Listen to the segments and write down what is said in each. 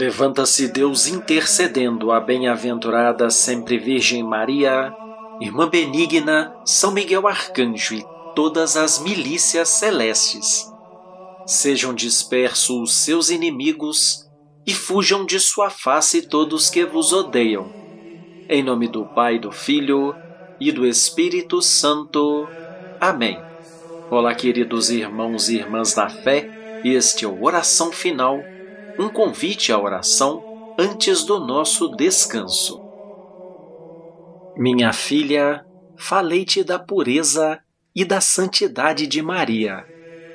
Levanta-se Deus intercedendo a bem-aventurada sempre Virgem Maria, Irmã Benigna, São Miguel Arcanjo e todas as milícias celestes. Sejam dispersos os seus inimigos e fujam de sua face todos que vos odeiam. Em nome do Pai, do Filho e do Espírito Santo. Amém. Olá, queridos irmãos e irmãs da fé, este é o Oração Final um convite à oração antes do nosso descanso. Minha filha, falei-te da pureza e da santidade de Maria.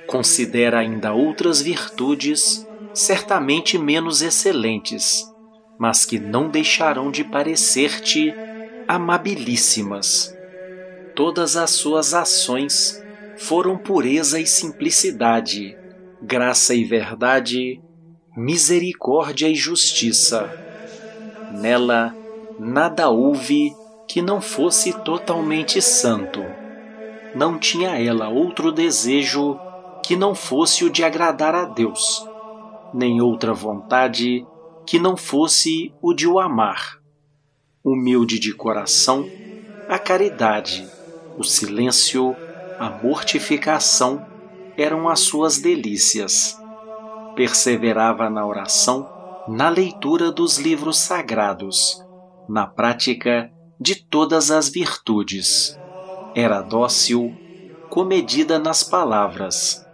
Considera ainda outras virtudes, certamente menos excelentes, mas que não deixarão de parecer-te amabilíssimas. Todas as suas ações foram pureza e simplicidade, graça e verdade, misericórdia e justiça. Nela nada houve que não fosse totalmente santo. Não tinha ela outro desejo que não fosse o de agradar a Deus, nem outra vontade que não fosse o de o amar. Humilde de coração, a caridade, o silêncio, a mortificação eram as suas delícias perseverava na oração, na leitura dos livros sagrados, na prática de todas as virtudes. Era dócil, comedida nas palavras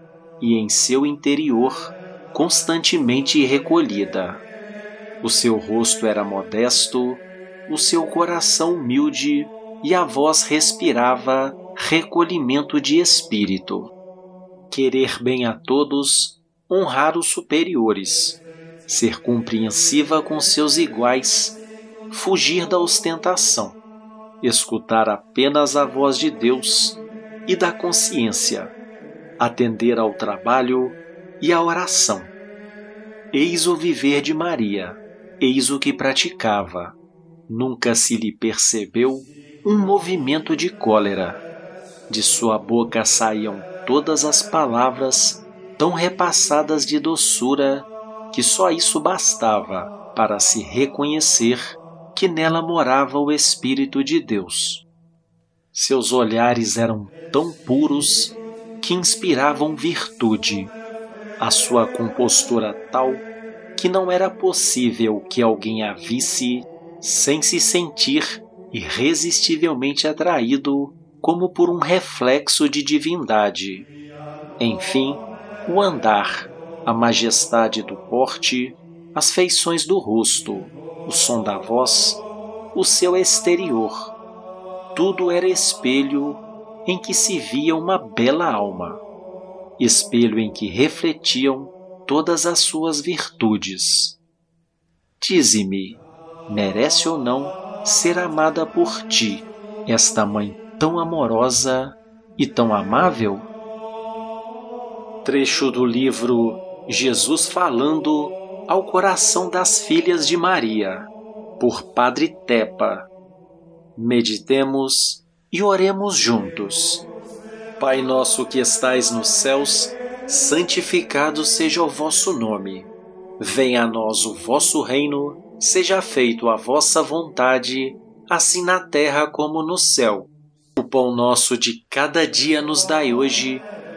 e em seu interior constantemente recolhida. O seu rosto era modesto, o seu coração humilde e a voz respirava recolhimento de espírito. Querer bem a todos honrar os superiores, ser compreensiva com seus iguais, fugir da ostentação, escutar apenas a voz de Deus e da consciência, atender ao trabalho e à oração. Eis o viver de Maria, eis o que praticava. Nunca se lhe percebeu um movimento de cólera. De sua boca saíam todas as palavras tão repassadas de doçura que só isso bastava para se reconhecer que nela morava o Espírito de Deus. Seus olhares eram tão puros que inspiravam virtude, a sua compostura tal que não era possível que alguém a visse sem se sentir irresistivelmente atraído como por um reflexo de divindade. Enfim, o andar, a majestade do porte, as feições do rosto, o som da voz, o seu exterior. Tudo era espelho em que se via uma bela alma, espelho em que refletiam todas as suas virtudes. Dize-me, merece ou não ser amada por ti, esta mãe tão amorosa e tão amável? Trecho do livro Jesus Falando ao Coração das Filhas de Maria, por Padre Tepa. Meditemos e oremos juntos. Pai nosso que estais nos céus, santificado seja o vosso nome. Venha a nós o vosso reino, seja feito a vossa vontade, assim na terra como no céu. O pão nosso de cada dia nos dai hoje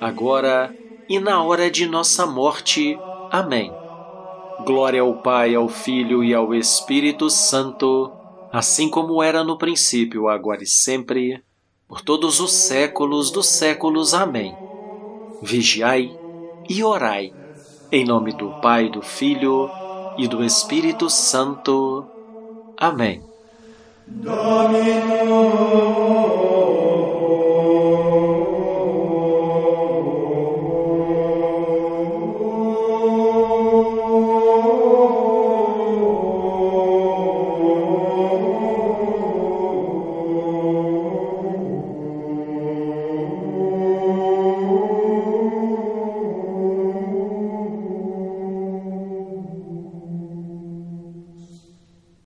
agora e na hora de nossa morte. Amém. Glória ao Pai, ao Filho e ao Espírito Santo, assim como era no princípio, agora e sempre, por todos os séculos dos séculos. Amém. Vigiai e orai, em nome do Pai, do Filho e do Espírito Santo. Amém. Domino